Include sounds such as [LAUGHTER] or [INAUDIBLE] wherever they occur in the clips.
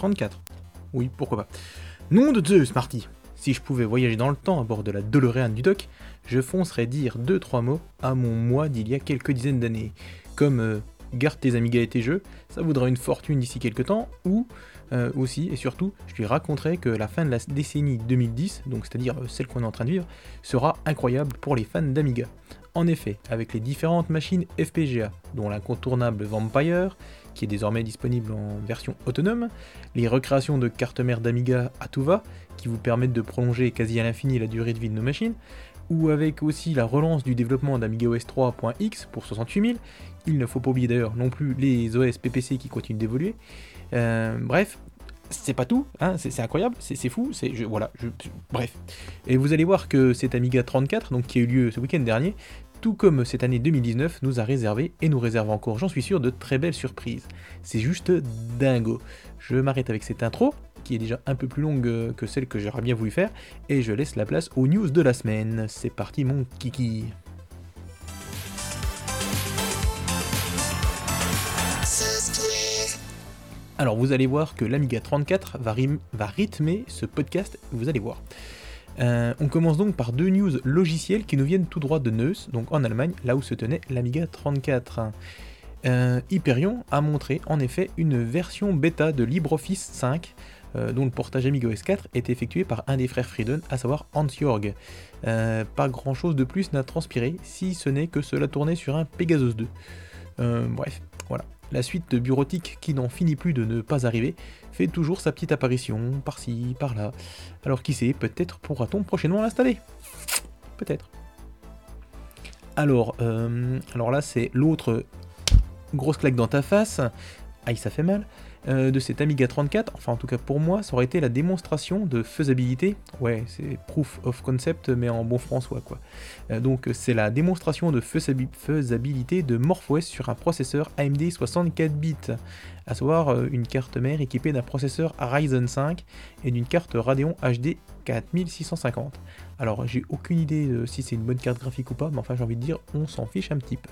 34. Oui, pourquoi pas. Nom de Zeus, Marty. Si je pouvais voyager dans le temps à bord de la DeLorean du doc, je foncerais dire 2-3 mots à mon moi d'il y a quelques dizaines d'années. Comme euh, garde tes Amiga et tes jeux, ça voudra une fortune d'ici quelques temps, ou euh, aussi et surtout, je lui raconterai que la fin de la décennie 2010, donc c'est-à-dire euh, celle qu'on est en train de vivre, sera incroyable pour les fans d'Amiga. En effet, avec les différentes machines FPGA, dont l'incontournable Vampire, qui est désormais disponible en version autonome, les recréations de cartes mères d'Amiga à tout va, qui vous permettent de prolonger quasi à l'infini la durée de vie de nos machines, ou avec aussi la relance du développement d'Amiga OS 3.x pour 68000, il ne faut pas oublier d'ailleurs non plus les OS PPC qui continuent d'évoluer. Euh, bref, c'est pas tout, hein, c'est incroyable, c'est fou, c'est voilà, bref. Et vous allez voir que cet Amiga 34, donc qui a eu lieu ce week-end dernier, tout comme cette année 2019, nous a réservé et nous réserve encore, j'en suis sûr, de très belles surprises. C'est juste dingo. Je m'arrête avec cette intro, qui est déjà un peu plus longue que celle que j'aurais bien voulu faire, et je laisse la place aux news de la semaine. C'est parti mon kiki. Alors vous allez voir que l'Amiga 34 va, rythmer ce podcast, vous allez voir. Euh, on commence donc par deux news logicielles qui nous viennent tout droit de Neuss, donc en Allemagne, là où se tenait l'Amiga 34. Euh, Hyperion a montré en effet une version bêta de LibreOffice 5 euh, dont le portage Amiga OS 4 est effectué par un des frères Frieden, à savoir Hans-Jorg. pas grand chose de plus n'a transpiré, si ce n'est que cela tournait sur un Pegasus 2. bref, voilà. La suite bureautique qui n'en finit plus de ne pas arriver toujours sa petite apparition par-ci, par-là. Alors qui sait, peut-être pourra-t-on prochainement l'installer Peut-être. Alors, euh, alors là c'est l'autre grosse claque dans ta face. Aïe, ça fait mal. Euh, de cet Amiga 34, enfin en tout cas pour moi, ça aurait été la démonstration de faisabilité. Ouais, c'est proof of concept, mais en bon françois quoi. Euh, donc c'est la démonstration de faisabilité de MorphOS sur un processeur AMD 64 bits, à savoir euh, une carte mère équipée d'un processeur Ryzen 5 et d'une carte Radeon HD 4650. Alors j'ai aucune idée si c'est une bonne carte graphique ou pas, mais enfin j'ai envie de dire on s'en fiche un petit peu.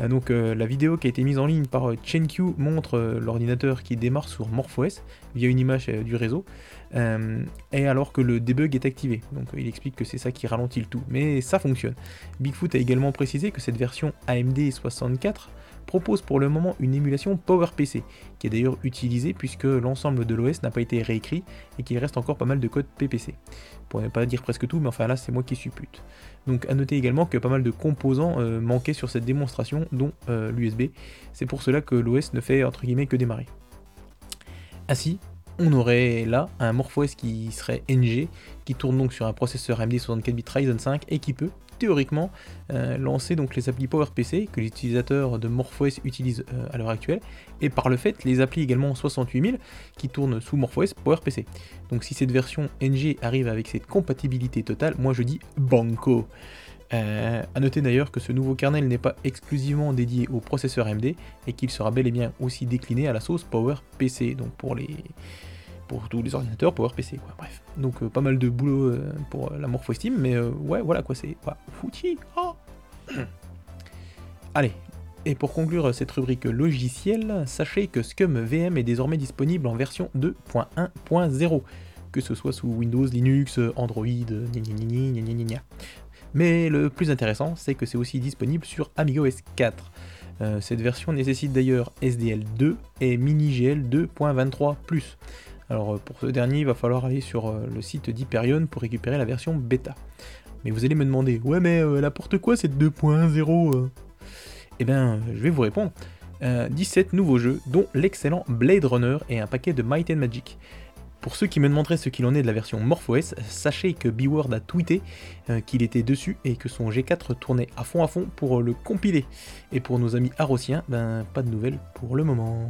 Euh, donc euh, la vidéo qui a été mise en ligne par euh, ChenQ montre l'ordinateur qui démarre sur MorphOS via une image du réseau, et alors que le debug est activé. Donc il explique que c'est ça qui ralentit le tout, mais ça fonctionne. Bigfoot a également précisé que cette version AMD 64 propose pour le moment une émulation PowerPC, qui est d'ailleurs utilisée puisque l'ensemble de l'OS n'a pas été réécrit et qu'il reste encore pas mal de code PPC. Pour ne pas dire presque tout, mais enfin là c'est moi qui suppute. Donc à noter également que pas mal de composants euh, manquaient sur cette démonstration, dont euh, l'USB. C'est pour cela que l'OS ne fait entre guillemets que démarrer. Ainsi, on aurait là un MorphOS qui serait NG, qui tourne donc sur un processeur AMD 64 bits Ryzen 5 et qui peut théoriquement euh, lancer donc les applis PowerPC que les utilisateurs de MorphOS utilisent euh, à l'heure actuelle, et par le fait les applis également 68000 qui tournent sous MorphOS PowerPC. Donc si cette version NG arrive avec cette compatibilité totale, moi je dis banco. Euh, a noter d'ailleurs que ce nouveau kernel n'est pas exclusivement dédié au processeur AMD et qu'il sera bel et bien aussi décliné à la sauce PowerPC, donc pour les pour tous les ordinateurs PowerPC quoi. Bref, donc euh, pas mal de boulot euh, pour la Morpho Steam, mais ouais voilà quoi, c'est foutu. Oh. Allez, et pour conclure cette rubrique logicielle, sachez que Scum VM est désormais disponible en version 2.1.0, que ce soit sous Windows, Linux, Android, gna mais le plus intéressant, c'est que c'est aussi disponible sur AmigaOS 4. Euh, cette version nécessite d'ailleurs SDL2 et MiniGL 2.23+. Alors euh, pour ce dernier, il va falloir aller sur euh, le site d'Hyperion pour récupérer la version bêta. Mais vous allez me demander, ouais mais elle apporte quoi cette 2.0 Eh bien, je vais vous répondre. 17 nouveaux jeux, dont l'excellent Blade Runner et un paquet de Might and Magic. Pour ceux qui me demanderaient ce qu'il en est de la version MorphOS, sachez que B-Word a tweeté euh, qu'il était dessus et que son G4 tournait à fond à fond pour le compiler. Et pour nos amis arrosiens, ben pas de nouvelles pour le moment.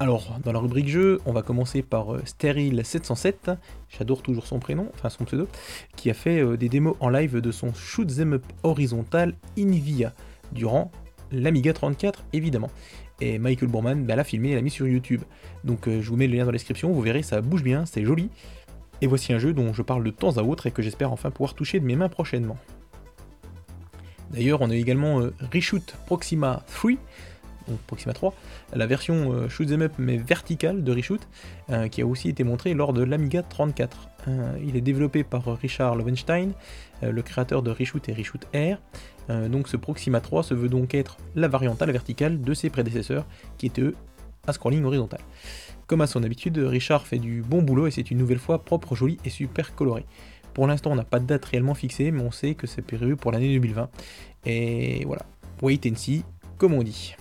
Alors, dans la rubrique jeu, on va commencer par euh, Sterile707, j'adore toujours son prénom, enfin son pseudo, qui a fait euh, des démos en live de son Shoot Them Up horizontal Invia durant l'Amiga 34 évidemment. Et Michael Bourman bah, l'a filmé et l'a mis sur YouTube. Donc euh, je vous mets le lien dans la description, vous verrez, ça bouge bien, c'est joli. Et voici un jeu dont je parle de temps à autre et que j'espère enfin pouvoir toucher de mes mains prochainement. D'ailleurs, on a également euh, Reshoot Proxima 3, donc Proxima 3, la version euh, shoot up mais verticale de Reshoot, euh, qui a aussi été montrée lors de l'Amiga 34. il est développé par Richard Lowenstein, le créateur de Reshoot et Reshoot Air. donc ce Proxima 3 se veut donc être la variante à la verticale de ses prédécesseurs, qui étaient eux à scrolling horizontal. Comme à son habitude, Richard fait du bon boulot et c'est une nouvelle fois propre, joli et super coloré. Pour l'instant, on n'a pas de date réellement fixée, mais on sait que c'est prévu pour l'année 2020. Et voilà, wait and see, comme on dit.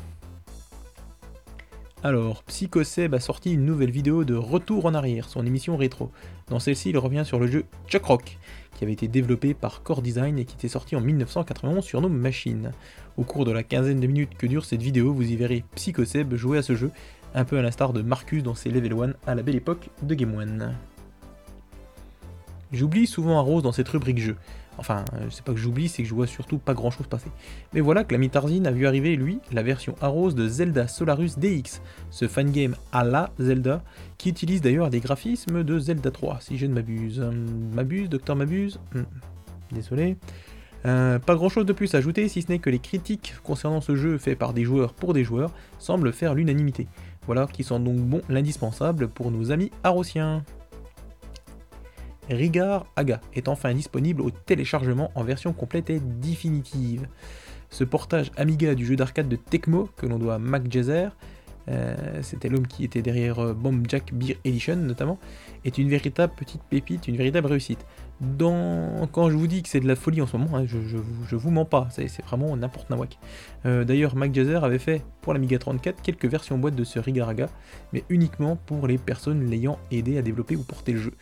Alors, PsychoSeb a sorti une nouvelle vidéo de Retour en arrière, son émission rétro. Dans celle-ci, il revient sur le jeu Chuck Rock, qui avait été développé par Core Design et qui était sorti en 1991 sur nos machines. Au cours de la quinzaine de minutes que dure cette vidéo, vous y verrez PsychoSeb jouer à ce jeu un peu à l'instar de Marcus dans ses Level 1 à la belle époque de Game One. J'oublie souvent un rose dans cette rubrique jeu. Enfin, euh, c'est pas que j'oublie, c'est que je vois surtout pas grand chose passer. Mais voilà que l'ami Tarzine a vu arriver, lui, la version Arose de Zelda Solarus DX, ce fangame à la Zelda, qui utilise d'ailleurs des graphismes de Zelda 3, si je ne m'abuse. Hum, m'abuse, docteur m'abuse hmm, Désolé. Euh, pas grand chose de plus à ajouter, si ce n'est que les critiques concernant ce jeu fait par des joueurs pour des joueurs semblent faire l'unanimité. Voilà qui sont donc bon l'indispensable pour nos amis arrosiens. Rigar Aga est enfin disponible au téléchargement en version complète et définitive. Ce portage Amiga du jeu d'arcade de Tecmo, que l'on doit à Mac euh, c'était l'homme qui était derrière euh, Bomb Jack Beer Edition notamment, est une véritable petite pépite, une véritable réussite. Quand je vous dis que c'est de la folie en ce moment, hein, je, vous mens pas, c'est vraiment n'importe nawak. Euh, D'ailleurs, Mac Jazer avait fait pour l'Amiga 34 quelques versions boîte de ce Rigaraga, mais uniquement pour les personnes l'ayant aidé à développer ou porter le jeu.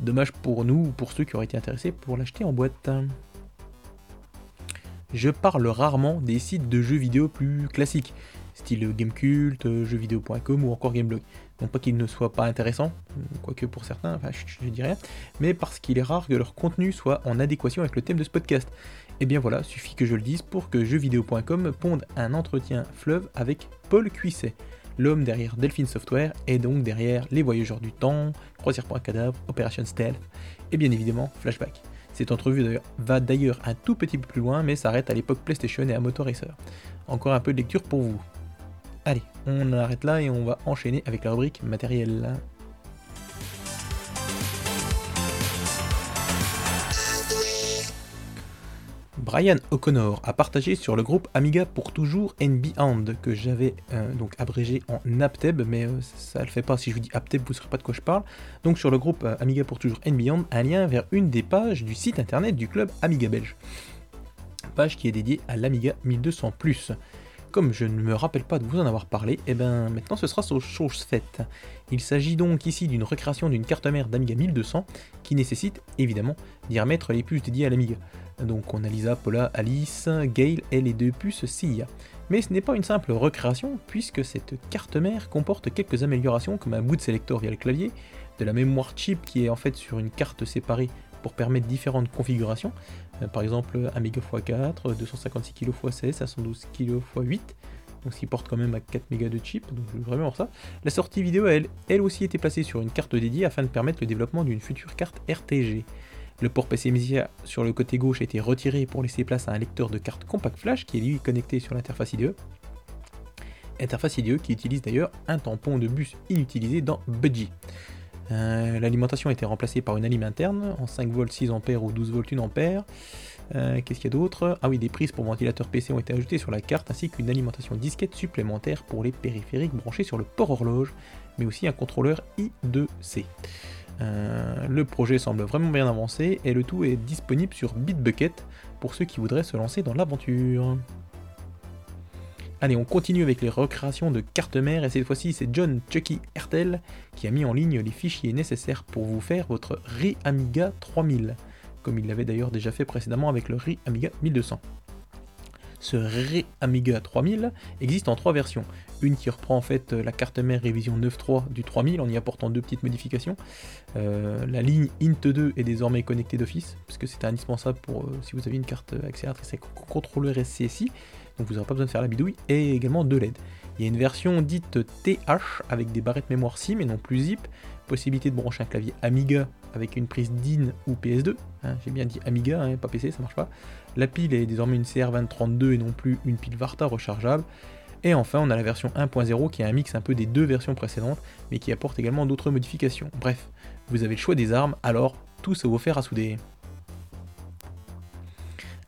Dommage pour nous ou pour ceux qui auraient été intéressés pour l'acheter en boîte. Je parle rarement des sites de jeux vidéo plus classiques style Gamecult, jeuxvideo.com ou encore Gameblog. Non pas qu'il ne soit pas intéressant, quoique pour certains, je, ne dis rien, mais parce qu'il est rare que leur contenu soit en adéquation avec le thème de ce podcast. Et eh bien voilà, suffit que je le dise pour que jeuxvideo.com ponde un entretien fleuve avec Paul Cuisset, l'homme derrière Delphine Software et donc derrière Les Voyageurs du Temps, Croisière.cadavre, Operation Stealth et bien évidemment Flashback. Cette entrevue va d'ailleurs un tout petit peu plus loin, mais s'arrête à l'époque PlayStation et à Motor Racer. Encore un peu de lecture pour vous. Allez, on arrête là et on va enchaîner avec la rubrique matériel. Brian O'Connor a partagé sur le groupe Amiga pour toujours and Beyond, que j'avais euh, donc abrégé en APTEB, mais euh, ça ne le fait pas si je vous dis APTEB, vous ne saurez pas de quoi je parle. Donc sur le groupe euh, Amiga pour toujours and Beyond, un lien vers une des pages du site internet du club Amiga belge. Page qui est dédiée à l'Amiga 1200+ comme je ne me rappelle pas de vous en avoir parlé, et eh bien maintenant ce sera chose faite. Il s'agit donc ici d'une recréation d'une carte mère d'Amiga 1200 qui nécessite évidemment d'y remettre les puces dédiées à l'Amiga. Donc on a Lisa, Paula, Alice, Gail et les deux puces CIA. Mais ce n'est pas une simple recréation puisque cette carte mère comporte quelques améliorations comme un boot selector via le clavier, de la mémoire chip qui est en fait sur une carte séparée pour permettre différentes configurations, par exemple 1 MB x4, 256 kg x 16, 512 kg x 8, donc ce qui porte quand même à 4 mégas de chip, donc vraiment ça. La sortie vidéo, elle, elle aussi été placée sur une carte dédiée afin de permettre le développement d'une future carte RTG. Le port PC Media sur le côté gauche a été retiré pour laisser place à un lecteur de carte compact flash qui est lui connecté sur l'interface IDE. Interface IDE qui utilise d'ailleurs un tampon de bus inutilisé dans Budgie. Euh, l'alimentation a été remplacée par une anime interne en 5 volts 6 ampères ou 12 volts 1 ampère. Euh, qu'est-ce qu'il y a d'autre? Ah oui, des prises pour ventilateur PC ont été ajoutées sur la carte ainsi qu'une alimentation disquette supplémentaire pour les périphériques branchés sur le port horloge, mais aussi un contrôleur I2C. Euh, le projet semble vraiment bien avancé et le tout est disponible sur Bitbucket pour ceux qui voudraient se lancer dans l'aventure. Allez, on continue avec les recréations de cartes mères et cette fois-ci c'est John Chucky Hertel qui a mis en ligne les fichiers nécessaires pour vous faire votre RE Amiga 3000, comme il l'avait d'ailleurs déjà fait précédemment avec le RE Amiga 1200. Ce RE Amiga 3000 existe en trois versions. Une qui reprend en fait la carte mère révision 9.3 du 3000 en y apportant deux petites modifications. Euh, la ligne INT2 est désormais connectée d'office, parce que c'était indispensable pour euh, si vous avez une carte accélératrice et contrôleur SCSI donc vous n'aurez pas besoin de faire la bidouille, et également de LED. Il y a une version dite TH avec des barrettes mémoire SIM et non plus ZIP, possibilité de brancher un clavier Amiga avec une prise DIN ou PS2. Hein, j'ai bien dit Amiga, hein, pas PC, ça marche pas. La pile est désormais une CR2032 et non plus une pile Varta rechargeable. Et enfin, on a la version 1.0 qui est un mix un peu des deux versions précédentes, mais qui apporte également d'autres modifications. Bref, vous avez le choix des armes, alors tout se vous faire à souder.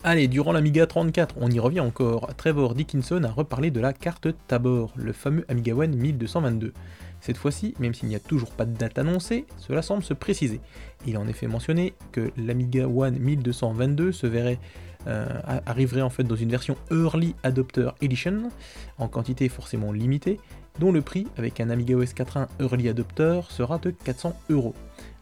Allez, durant l'Amiga 34, on y revient encore. Trevor Dickinson a reparlé de la carte Tabor, le fameux Amiga One 1222. Cette fois-ci, même s'il n'y a toujours pas de date annoncée, cela semble se préciser. Il a en effet mentionné que l'Amiga One 1222 se verrait euh, arriverait en fait dans une version Early Adopter Edition, en quantité forcément limitée, dont le prix avec un Amiga OS 4.1 Early Adopter sera de 400 euros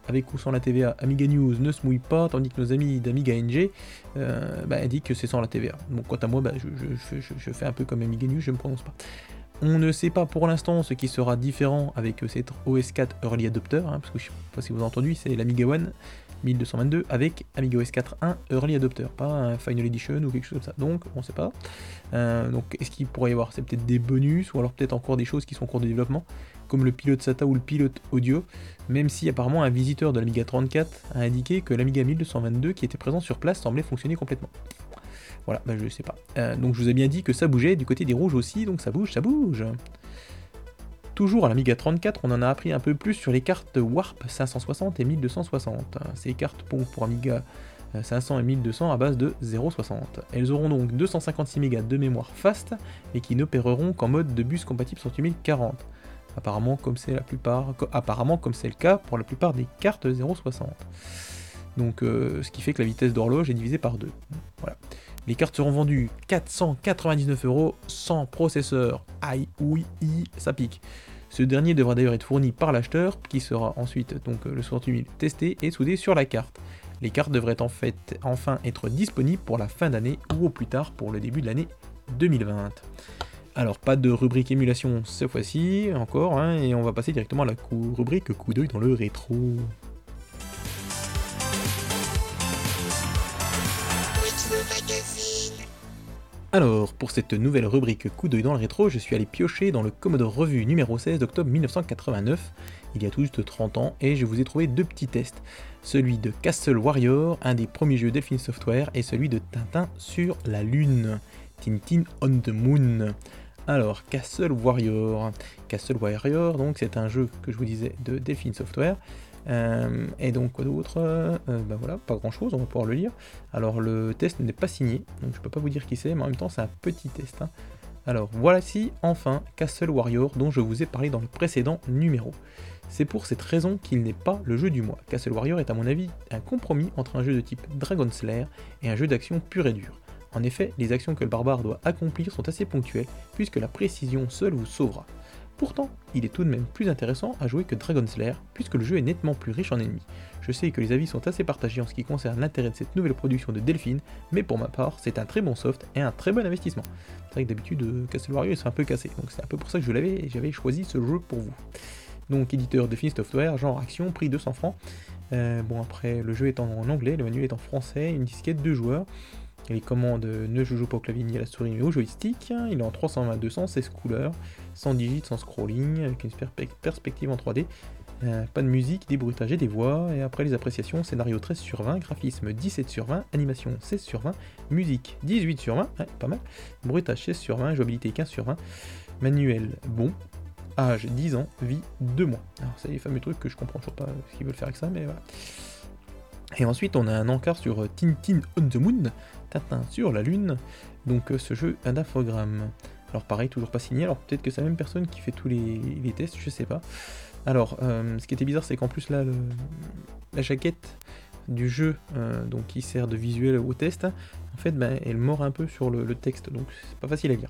avec ou sans la TVA, Amiga News ne se mouille pas, tandis que nos amis d'Amiga NG euh, bah, indiquent que c'est sans la TVA. Donc quant à moi, bah, je, fais un peu comme Amiga News, je ne me prononce pas. On ne sait pas pour l'instant ce qui sera différent avec cet OS 4 Early Adopter, hein, parce que je ne sais pas si vous avez entendu, c'est l'Amiga One 1222 avec Amiga OS 4.1 Early Adopter, pas un Final Edition ou quelque chose comme ça. Donc on ne sait pas. Euh, donc est-ce qu'il pourrait y avoir C'est peut-être des bonus ou alors peut-être encore des choses qui sont en cours de développement comme le pilote SATA ou le pilote audio, même si apparemment un visiteur de l'Amiga 34 a indiqué que l'Amiga 1222 qui était présent sur place semblait fonctionner complètement. Voilà, bah je sais pas. Euh, donc je vous ai bien dit que ça bougeait, du côté des rouges aussi, donc ça bouge, ça bouge. Toujours à l'Amiga 34, on en a appris un peu plus sur les cartes Warp 560 et 1260. Ces cartes pour, pour Amiga 500 euh, et 1200 à base de 0,60. Elles auront donc 256 MB de mémoire fast et qui n'opéreront qu'en mode de bus compatible sur 8040 apparemment comme c'est le cas pour la plupart des cartes 0.60. Donc euh, ce qui fait que la vitesse d'horloge est divisée par deux. Voilà. Les cartes seront vendues 499 euros sans processeur. Aïe, oui, ça pique. Ce dernier devra d'ailleurs être fourni par l'acheteur, qui sera ensuite, donc euh, le 68000, testé et soudé sur la carte. Les cartes devraient en fait enfin être disponibles pour la fin d'année ou au plus tard pour le début de l'année 2020. Alors, pas de rubrique émulation cette fois-ci, encore, hein, et on va passer directement à la rubrique coup d'œil dans le rétro. Alors, pour cette nouvelle rubrique coup d'œil dans le rétro, je suis allé piocher dans le Commodore Revue numéro 16 d'octobre 1989, il y a tout juste 30 ans, et je vous ai trouvé deux petits tests. Celui de Castle Warrior, un des premiers jeux Delphine Software, et celui de Tintin sur la Lune. Tintin on the Moon. Alors, Castle Warrior. Castle Warrior, donc, c'est un jeu que je vous disais de Delphine Software. Euh, et donc, quoi d'autre euh, Ben voilà, pas grand chose, on va pouvoir le lire. Alors, le test n'est pas signé, donc je peux pas vous dire qui c'est, mais en même temps, c'est un petit test. Hein. Alors, voici enfin Castle Warrior, dont je vous ai parlé dans le précédent numéro. C'est pour cette raison qu'il n'est pas le jeu du mois. Castle Warrior est à mon avis un compromis entre un jeu de type Dragon Slayer et un jeu d'action pur et dur. En effet, les actions que le barbare doit accomplir sont assez ponctuelles, puisque la précision seule vous sauvera. Pourtant, il est tout de même plus intéressant à jouer que Dragon Slayer, puisque le jeu est nettement plus riche en ennemis. Je sais que les avis sont assez partagés en ce qui concerne l'intérêt de cette nouvelle production de Delphine, mais pour ma part, c'est un très bon soft et un très bon investissement. C'est vrai que d'habitude, euh, Castle Warrior est un peu cassé, donc c'est un peu pour ça que je l'avais j'avais choisi ce jeu pour vous. Donc éditeur Delphine Software, genre action, prix 200 francs. Euh, bon après, le jeu est en anglais, le manuel est en français, une disquette de joueurs. Les commandes ne jouent pas au clavier ni à la souris mais au joystick. Il est en 320-200, 16 couleurs, sans digits, sans scrolling, avec une perspective en 3D. Euh, pas de musique, des bruitages et des voix. Et après les appréciations, scénario 13 sur 20, graphisme 17 sur 20, animation 16 sur 20, musique 18 sur 20, pas mal. Bruitage 16 sur 20, jouabilité 15 sur 20. Manuel bon. Âge 10 ans, vie 2 mois. Alors c'est les fameux trucs que je comprends toujours pas ce qu'ils veulent faire avec ça, mais voilà. Et ensuite on a un encart sur Tintin on the Moon, sur la Lune. Donc euh, ce jeu un infogramme. Alors pareil, toujours pas signé. Alors peut-être que c'est la même personne qui fait tous les, tests, je sais pas. Alors, euh, ce qui était bizarre, c'est qu'en plus là, la jaquette du jeu, euh, donc qui sert de visuel au test, en fait, ben, elle mord un peu sur le, le texte, donc c'est pas facile à lire.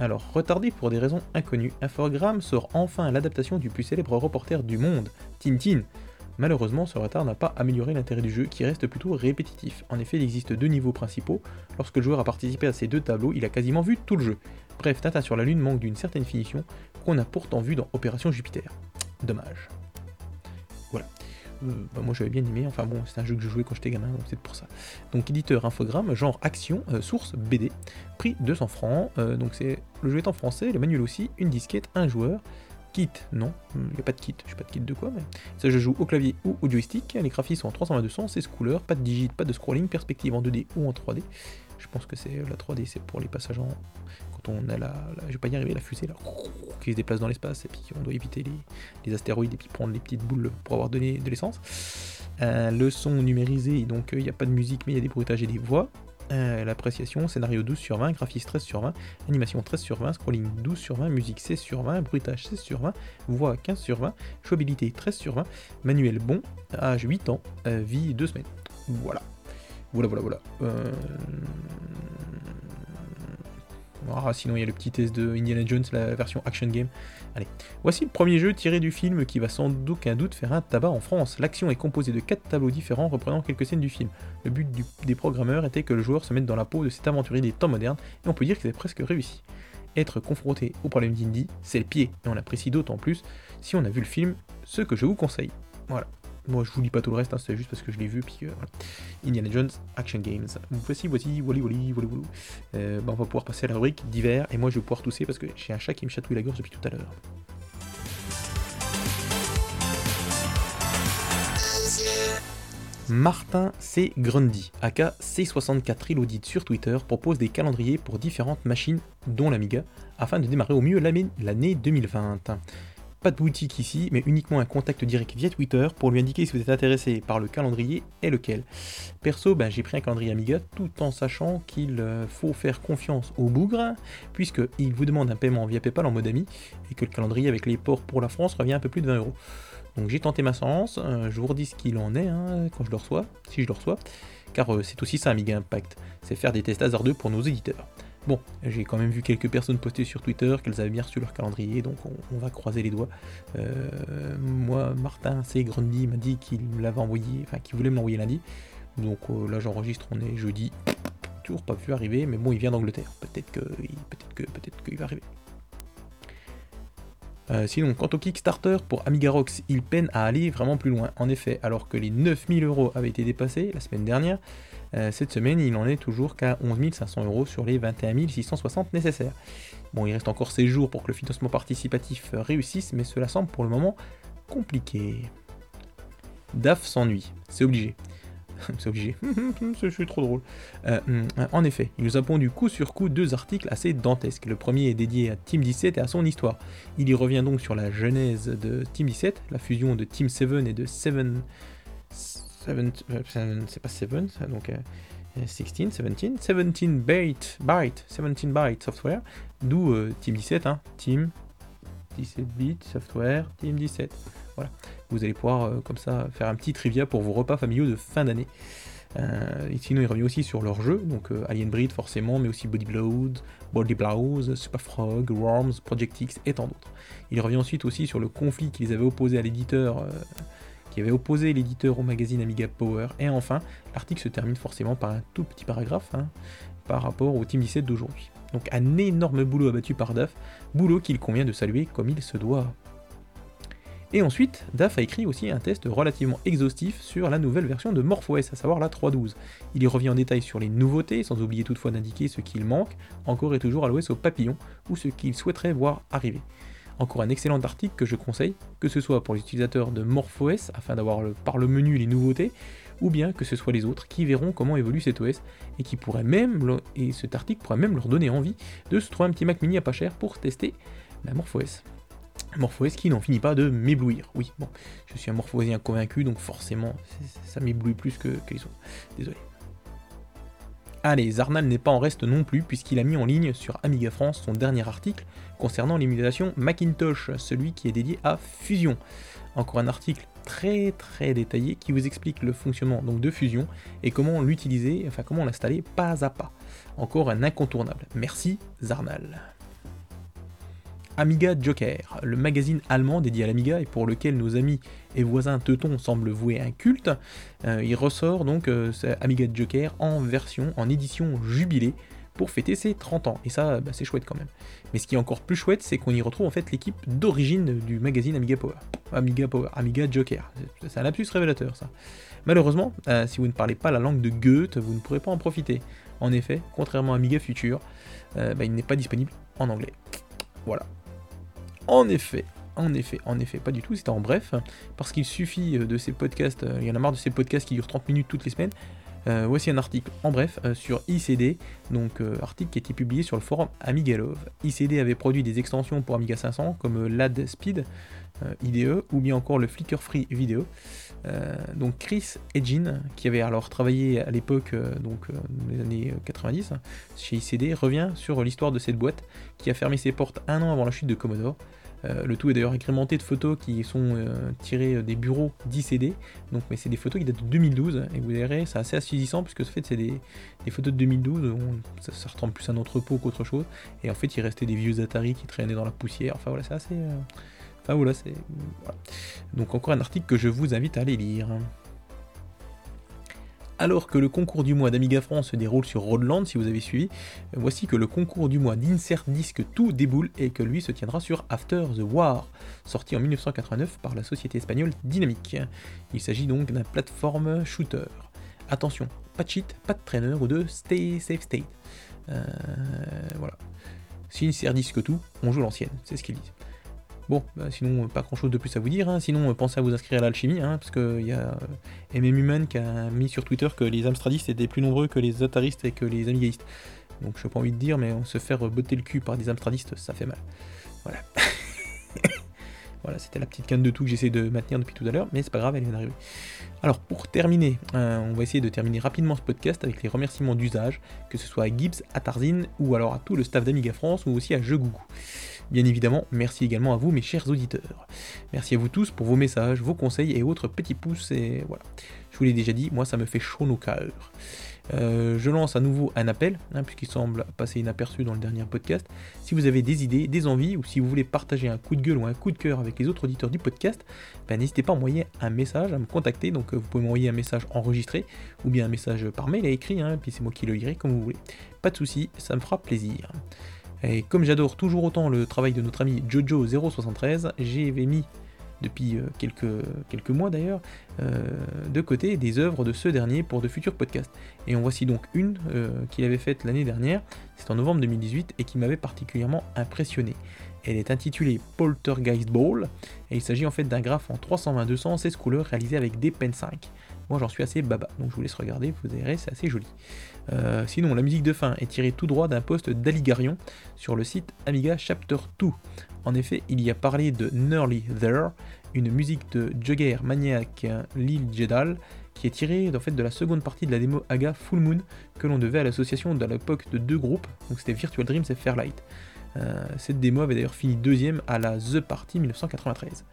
Alors, retardé pour des raisons inconnues, Infogramme sort enfin l'adaptation du plus célèbre reporter du monde, Tintin, Malheureusement, ce retard n'a pas amélioré l'intérêt du jeu qui reste plutôt répétitif. En effet, il existe deux niveaux principaux. Lorsque le joueur a participé à ces deux tableaux, il a quasiment vu tout le jeu. Bref, Tata sur la Lune manque d'une certaine finition qu'on a pourtant vu dans Opération Jupiter. Dommage. Voilà. Euh, bah, moi j'avais bien aimé, enfin bon, c'est un jeu que je jouais quand j'étais gamin, donc c'est pour ça. Donc éditeur infogramme, genre action, euh, source BD, prix 200 francs, euh, donc c'est le jeu est en français, le manuel aussi, une disquette, un joueur, kit, non, il n'y a pas de kit, je sais pas de kit de quoi, mais ça je joue au clavier ou au joystick, les graphismes sont en 320 16 couleurs, pas de digit, pas de scrolling, perspective en 2D ou en 3D. Je pense que c'est la 3D, c'est pour les passages en... Quand on a la, je vais pas y arriver, la fusée [LAUGHS] qui se déplace dans l'espace, et puis on doit éviter les, astéroïdes et puis prendre les petites boules pour avoir donné de l'essence. Euh, le son numérisé, donc il n'y a pas de musique, mais il y a des bruitages et des voix. Euh, l'appréciation, scénario 12 sur 20, graphisme 13 sur 20, animation 13 sur 20, scrolling 12 sur 20, musique 16 sur 20, bruitage 16 sur 20, voix 15 sur 20, jouabilité 13 sur 20, manuel bon, âge 8 ans, euh, vie 2 semaines. Voilà. Voilà, voilà, voilà. Euh... Ah, sinon, il y a le petit test de Indiana Jones, la version Action Game. Allez, voici le premier jeu tiré du film qui va sans aucun doute faire un tabac en France. L'action est composée de 4 tableaux différents reprenant quelques scènes du film. Le but des programmeurs était que le joueur se mette dans la peau de cet aventurier des temps modernes, et on peut dire qu'il a presque réussi. Être confronté au problème d'Indy, c'est le pied, et on l'apprécie d'autant plus si on a vu le film, ce que je vous conseille. Voilà. Moi, je vous lis pas tout le reste, hein, c'est juste parce que je l'ai vu. Puis euh, Indiana Jones Action Games. Voici, voici, voilà, voilà, voilà, voilà. Euh, bah, on va pouvoir passer à la rubrique d'hiver. Et moi, je vais pouvoir tousser parce que j'ai un chat qui me chatouille la gorge depuis tout à l'heure. Martin C. Grundy, aka C64 Reloaded sur Twitter, propose des calendriers pour différentes machines, dont l'Amiga, afin de démarrer au mieux l'année 2020. Pas de boutique ici, mais uniquement un contact direct via Twitter pour lui indiquer si vous êtes intéressé par le calendrier et lequel. Perso, ben, j'ai pris un calendrier Amiga tout en sachant qu'il euh, faut faire confiance au bougre, puisqu'il vous demande un paiement via PayPal en mode ami, et que le calendrier avec les ports pour la France revient un peu plus de 20 euros. Donc j'ai tenté ma chance, euh, je vous redis ce qu'il en est hein, quand je le reçois, si je le reçois, car euh, c'est aussi ça Amiga Impact, c'est faire des tests hasardeux pour nos éditeurs. Bon, j'ai quand même vu quelques personnes poster sur Twitter qu'elles avaient bien reçu leur calendrier, donc on, va croiser les doigts. Euh, moi, Martin C. Grundy m'a dit qu'il l'avait envoyé, enfin qu'il voulait me l'envoyer lundi. Donc euh, là j'enregistre, on est jeudi. Toujours pas pu arriver, mais bon, il vient d'Angleterre. Peut-être que, peut-être que, peut-être qu'il va arriver. Euh, sinon, quant au Kickstarter pour Amiga Rocks, il peine à aller vraiment plus loin. En effet, alors que les 9000 euros avaient été dépassés la semaine dernière, euh, cette semaine, il n'en est toujours qu'à 11 500 euros sur les 21 660 nécessaires. Bon, il reste encore 16 jours pour que le financement participatif réussisse, mais cela semble pour le moment compliqué. DAF s'ennuie, c'est obligé. [LAUGHS] c'est obligé, [LAUGHS] je suis trop drôle. Euh, hum, en effet, il nous a pondu coup sur coup deux articles assez dantesques. Le premier est dédié à Team 17 et à son histoire. Il y revient donc sur la genèse de Team 17, la fusion de Team 7 et de 7 euh, c'est pas 7, donc 16, 17, 17 byte, byte, 17 byte software, d'où euh, Team 17, hein, Team 17 bits software, Team 17. Voilà, vous allez pouvoir euh, comme ça faire un petit trivia pour vos repas familiaux de fin d'année. et sinon, il revient aussi sur leurs jeux, donc Alien Breed forcément, mais aussi Body Blows, Body Blows, Super Frog, Worms, Project X et tant d'autres. Il revient ensuite aussi sur le conflit qu'ils avaient opposé à l'éditeur qui avait opposé l'éditeur au magazine Amiga Power. Et enfin, l'article se termine forcément par un tout petit paragraphe hein, par rapport au Team 17 d'aujourd'hui. Donc un énorme boulot abattu par DAF, boulot qu'il convient de saluer comme il se doit. Et ensuite, DAF a écrit aussi un test relativement exhaustif sur la nouvelle version de MorphOS, à savoir la 3.12. Il y revient en détail sur les nouveautés, sans oublier toutefois d'indiquer ce qu'il manque, encore et toujours à l'OS au papillon, ou ce qu'il souhaiterait voir arriver. Encore un excellent article que je conseille, que ce soit pour les utilisateurs de MorphOS, afin d'avoir par le menu les nouveautés, ou bien que ce soit les autres qui verront comment évolue cet OS et qui pourraient même, et cet article pourrait même leur donner envie de se trouver un petit Mac mini à pas cher pour tester la MorphOS. MorphOS qui n'en finit pas de m'éblouir. Oui, bon, je suis un morphosien convaincu, donc forcément, ça m'éblouit plus que, que les autres. Désolé. Allez, Zarnal n'est pas en reste non plus, puisqu'il a mis en ligne sur Amiga France son dernier article concernant l'émulation Macintosh, celui qui est dédié à Fusion. Encore un article très très détaillé qui vous explique le fonctionnement donc de Fusion et comment l'utiliser, enfin comment l'installer pas à pas. Encore un incontournable. Merci Zarnal. Amiga Joker, le magazine allemand dédié à l'Amiga et pour lequel nos amis et voisins teutons semblent vouer un culte, euh, il ressort donc euh, Amiga Joker en version, en édition jubilée pour fêter ses 30 ans. Et ça, bah, c'est chouette quand même. Mais ce qui est encore plus chouette, c'est qu'on y retrouve en fait l'équipe d'origine du magazine Amiga Power. Amiga Power, Amiga Joker. C'est un lapsus révélateur ça. Malheureusement, euh, si vous ne parlez pas la langue de Goethe, vous ne pourrez pas en profiter. En effet, contrairement à Amiga Future, bah, il n'est pas disponible en anglais. Voilà. En effet, En effet, en effet, pas du tout, c'était en bref, parce qu'il suffit de ces podcasts, il y en a marre de ces podcasts qui durent 30 minutes toutes les semaines, euh, voici un article en bref euh, sur ICD, donc euh, article qui a été publié sur le forum Amigalove. ICD avait produit des extensions pour Amiga 500 comme LAD Speed, IDE, ou bien encore le Flicker Free Video. Donc Chris Edgin, qui avait alors travaillé à l'époque, donc dans les années 90, chez ICD, revient sur l'histoire de cette boîte qui a fermé ses portes un an avant la chute de Commodore. Euh, le tout est d'ailleurs agrémenté de photos qui sont euh, tirées des bureaux d'ICD. Donc, mais c'est des photos qui datent de 2012 et vous verrez, c'est assez assaisissant puisque ce fait c'est des, photos de 2012. ça, ça, ressemble plus à un entrepôt qu'autre chose. Et en fait, il restait des vieux Atari qui traînaient dans la poussière. Enfin voilà, c'est assez. Euh, enfin voilà, c'est. Donc encore un article que je vous invite à aller lire. Alors que le concours du mois d'Amiga France se déroule sur Roadland, si vous avez suivi, voici que le concours du mois d'Insert Disc tout déboule et que lui se tiendra sur After the War, sorti en 1989 par la société espagnole Dynamic. Il s'agit donc d'un plateforme shooter. Attention, pas de cheat, pas de trainer ou de stay safe state. Euh, voilà. Si Insert Disc tout, on joue l'ancienne, c'est ce qu'ils disent. Bon, bah, sinon, pas grand chose de plus à vous dire. Hein. Sinon, pensez à vous inscrire à l'alchimie, hein, parce qu'il y a euh, MM qui a mis sur Twitter que les Amstradistes étaient plus nombreux que les Ataristes et que les Amigaïstes. Donc, je n'ai pas envie de dire, mais se faire botter le cul par des Amstradistes, ça fait mal. Voilà. [LAUGHS] Voilà, c'était la petite canne de tout que j'essaie de maintenir depuis tout à l'heure, mais c'est pas grave, elle vient d'arriver. Alors pour terminer, euh, on va essayer de terminer rapidement ce podcast avec les remerciements d'usage, que ce soit à Gibbs, à Tarzine, ou alors à tout le staff d'Amiga France, ou aussi à Jeux Gougou. Bien évidemment, merci également à vous mes chers auditeurs. Merci à vous tous pour vos messages, vos conseils et autres petits pouces, et voilà. Je vous l'ai déjà dit, moi ça me fait chaud nos cœurs. Euh, je lance à nouveau un appel, hein, puisqu'il semble passer inaperçu dans le dernier podcast. Si vous avez des idées, des envies, ou si vous voulez partager un coup de gueule ou un coup de cœur avec les autres auditeurs du podcast, ben, n'hésitez pas à envoyer un message, à me contacter. Donc euh, vous pouvez m'envoyer un message enregistré, ou bien un message par mail à écrit, hein, puis c'est moi qui le lirai comme vous voulez. Pas de souci, ça me fera plaisir. Et comme j'adore toujours autant le travail de notre ami Jojo073, j'ai mis depuis euh, quelques, mois d'ailleurs, euh, de côté des œuvres de ce dernier pour de futurs podcasts. Et en voici donc une euh, qu'il avait faite l'année dernière, c'est en novembre 2018, et qui m'avait particulièrement impressionné. Elle est intitulée Poltergeist Ball, et il s'agit en fait d'un graphe en 320-200 16 couleurs réalisé avec des Pen 5. Moi j'en suis assez baba, donc je vous laisse regarder, vous verrez, c'est assez joli. sinon, la musique de fin est tirée tout droit d'un post d'Aligarion sur le site Amiga Chapter 2. En effet, il y a parlé de Nearly There, une musique de Jugger Maniac Lil Jedal, qui est tirée fait, de la seconde partie de la démo Aga Full Moon, que l'on devait à l'association de l'époque de deux groupes, donc c'était Virtual Dreams et Fairlight. Euh, cette démo avait d'ailleurs fini deuxième à la The Party 1993.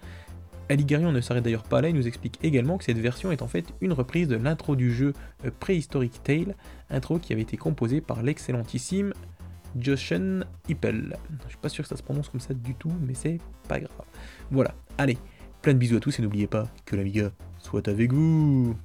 Ali Garion ne s'arrête d'ailleurs pas là, il nous explique également que cette version est en fait une reprise de l'intro du jeu Prehistoric Tale, intro qui avait été composée par l'excellentissime Joshen Hippel. Je suis pas sûr que ça se prononce comme ça du tout, mais c'est pas grave. Voilà, allez, plein de bisous à tous et n'oubliez pas que l'Amiga soit avec vous